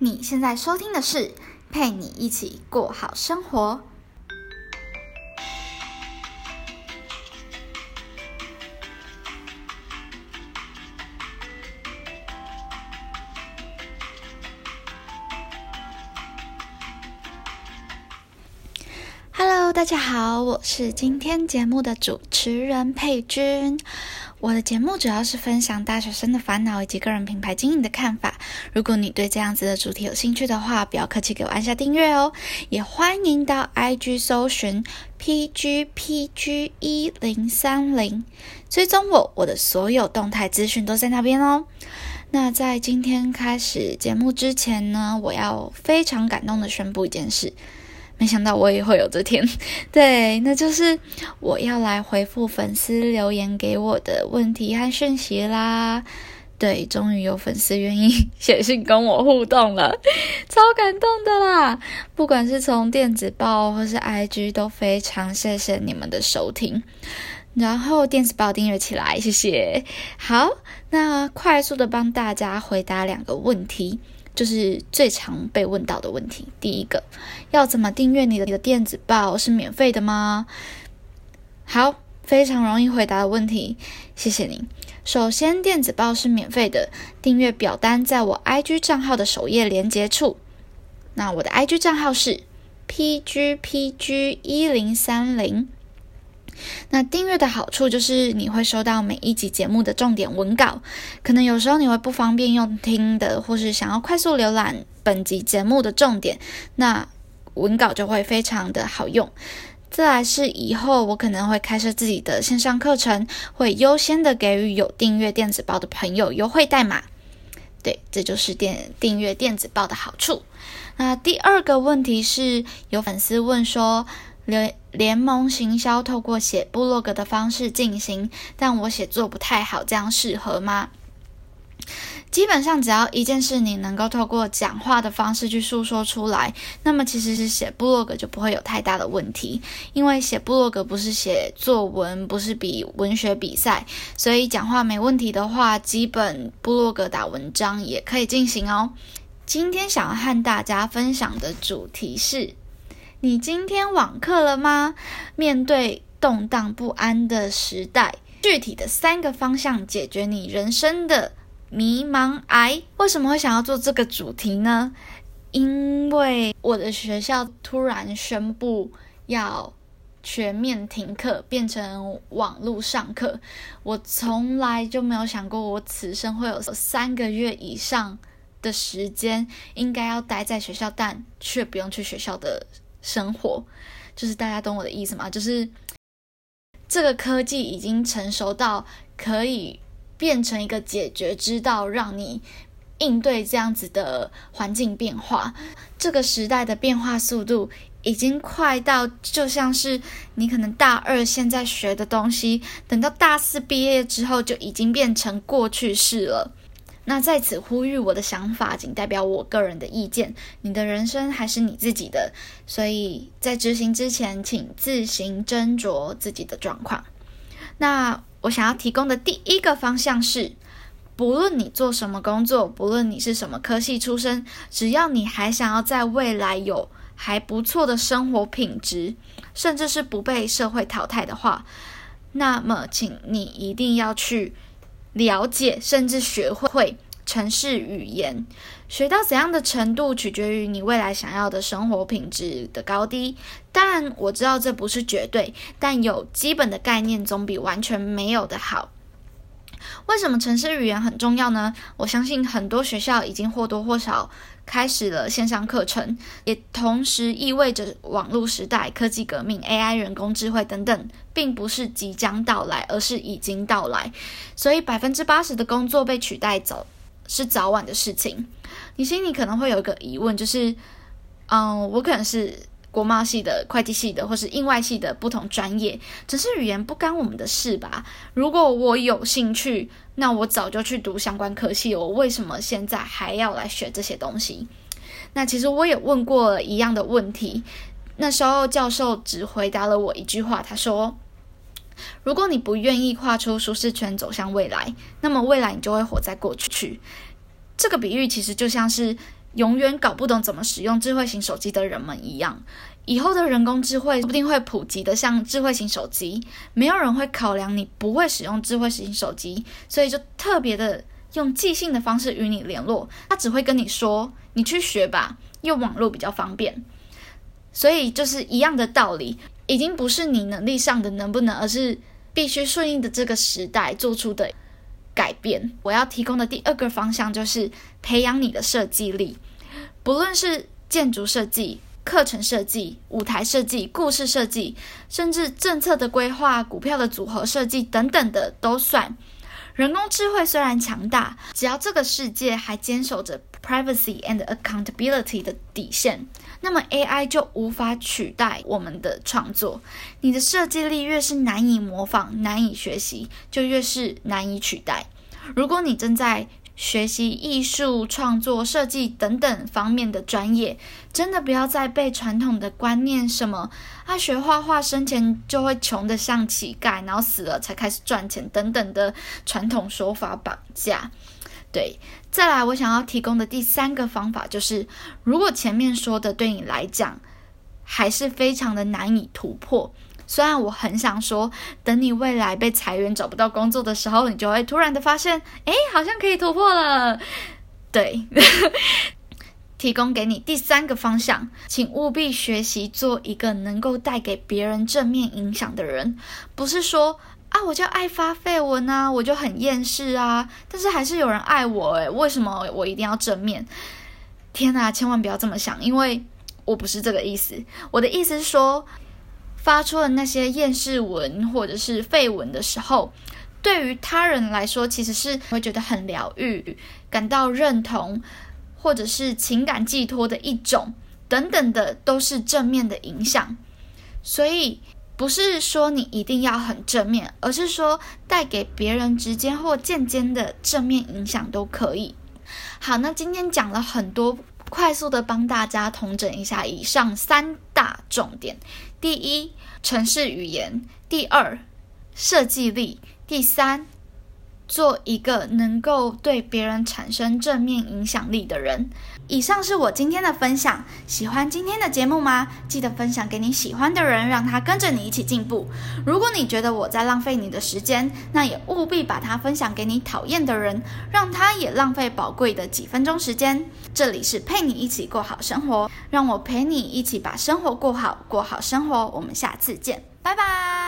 你现在收听的是陪你一起过好生活。Hello，大家好，我是今天节目的主持人佩君。我的节目主要是分享大学生的烦恼以及个人品牌经营的看法。如果你对这样子的主题有兴趣的话，不要客气，给我按下订阅哦。也欢迎到 IG 搜寻 PGPG 一零三零，追踪我，我的所有动态资讯都在那边哦。那在今天开始节目之前呢，我要非常感动的宣布一件事。没想到我也会有这天，对，那就是我要来回复粉丝留言给我的问题和讯息啦。对，终于有粉丝愿意 写信跟我互动了，超感动的啦！不管是从电子报或是 IG，都非常谢谢你们的收听。然后电子报订阅起来，谢谢。好，那快速的帮大家回答两个问题。就是最常被问到的问题。第一个，要怎么订阅你的你的电子报？是免费的吗？好，非常容易回答的问题，谢谢您。首先，电子报是免费的，订阅表单在我 IG 账号的首页连接处。那我的 IG 账号是 pgpg 一零三零。那订阅的好处就是你会收到每一集节目的重点文稿，可能有时候你会不方便用听的，或是想要快速浏览本集节目的重点，那文稿就会非常的好用。再来是以后我可能会开设自己的线上课程，会优先的给予有订阅电子报的朋友优惠代码。对，这就是电订阅电子报的好处。那第二个问题是有粉丝问说。联联盟行销透过写部落格的方式进行，但我写作不太好，这样适合吗？基本上只要一件事你能够透过讲话的方式去诉说出来，那么其实是写部落格就不会有太大的问题。因为写部落格不是写作文，不是比文学比赛，所以讲话没问题的话，基本部落格打文章也可以进行哦。今天想要和大家分享的主题是。你今天网课了吗？面对动荡不安的时代，具体的三个方向解决你人生的迷茫癌。为什么会想要做这个主题呢？因为我的学校突然宣布要全面停课，变成网络上课。我从来就没有想过，我此生会有三个月以上的时间应该要待在学校，但却不用去学校的。生活就是大家懂我的意思吗？就是这个科技已经成熟到可以变成一个解决之道，让你应对这样子的环境变化。这个时代的变化速度已经快到，就像是你可能大二现在学的东西，等到大四毕业之后就已经变成过去式了。那在此呼吁，我的想法仅代表我个人的意见，你的人生还是你自己的，所以在执行之前，请自行斟酌自己的状况。那我想要提供的第一个方向是，不论你做什么工作，不论你是什么科系出身，只要你还想要在未来有还不错的生活品质，甚至是不被社会淘汰的话，那么请你一定要去。了解甚至学会城市语言，学到怎样的程度取决于你未来想要的生活品质的高低。当然，我知道这不是绝对，但有基本的概念总比完全没有的好。为什么城市语言很重要呢？我相信很多学校已经或多或少开始了线上课程，也同时意味着网络时代、科技革命、AI、人工智慧等等，并不是即将到来，而是已经到来。所以百分之八十的工作被取代走是早晚的事情。你心里可能会有一个疑问，就是，嗯，我可能是。国贸系的、会计系的，或是应外系的不同专业，只是语言不干我们的事吧？如果我有兴趣，那我早就去读相关科系，我为什么现在还要来学这些东西？那其实我也问过了一样的问题，那时候教授只回答了我一句话，他说：“如果你不愿意跨出舒适圈走向未来，那么未来你就会活在过去。”这个比喻其实就像是。永远搞不懂怎么使用智慧型手机的人们一样。以后的人工智慧说不定会普及的像智慧型手机，没有人会考量你不会使用智慧型手机，所以就特别的用寄信的方式与你联络。他只会跟你说：“你去学吧，用网络比较方便。”所以就是一样的道理，已经不是你能力上的能不能，而是必须顺应的这个时代做出的改变。我要提供的第二个方向就是培养你的设计力，不论是建筑设计。课程设计、舞台设计、故事设计，甚至政策的规划、股票的组合设计等等的都算。人工智慧虽然强大，只要这个世界还坚守着 privacy and accountability 的底线，那么 AI 就无法取代我们的创作。你的设计力越是难以模仿、难以学习，就越是难以取代。如果你正在学习艺术创作、设计等等方面的专业，真的不要再被传统的观念，什么啊学画画生前就会穷得像乞丐，然后死了才开始赚钱等等的传统说法绑架。对，再来我想要提供的第三个方法就是，如果前面说的对你来讲还是非常的难以突破。虽然我很想说，等你未来被裁员找不到工作的时候，你就会突然的发现，哎，好像可以突破了。对，提供给你第三个方向，请务必学习做一个能够带给别人正面影响的人。不是说啊，我就爱发绯闻啊，我就很厌世啊，但是还是有人爱我诶，为什么我一定要正面？天哪，千万不要这么想，因为我不是这个意思。我的意思是说。发出了那些厌世文或者是废文的时候，对于他人来说，其实是会觉得很疗愈、感到认同，或者是情感寄托的一种等等的，都是正面的影响。所以不是说你一定要很正面，而是说带给别人直接或间接的正面影响都可以。好，那今天讲了很多。快速的帮大家统整一下以上三重点：第一，城市语言；第二，设计力；第三。做一个能够对别人产生正面影响力的人。以上是我今天的分享。喜欢今天的节目吗？记得分享给你喜欢的人，让他跟着你一起进步。如果你觉得我在浪费你的时间，那也务必把它分享给你讨厌的人，让他也浪费宝贵的几分钟时间。这里是陪你一起过好生活，让我陪你一起把生活过好，过好生活。我们下次见，拜拜。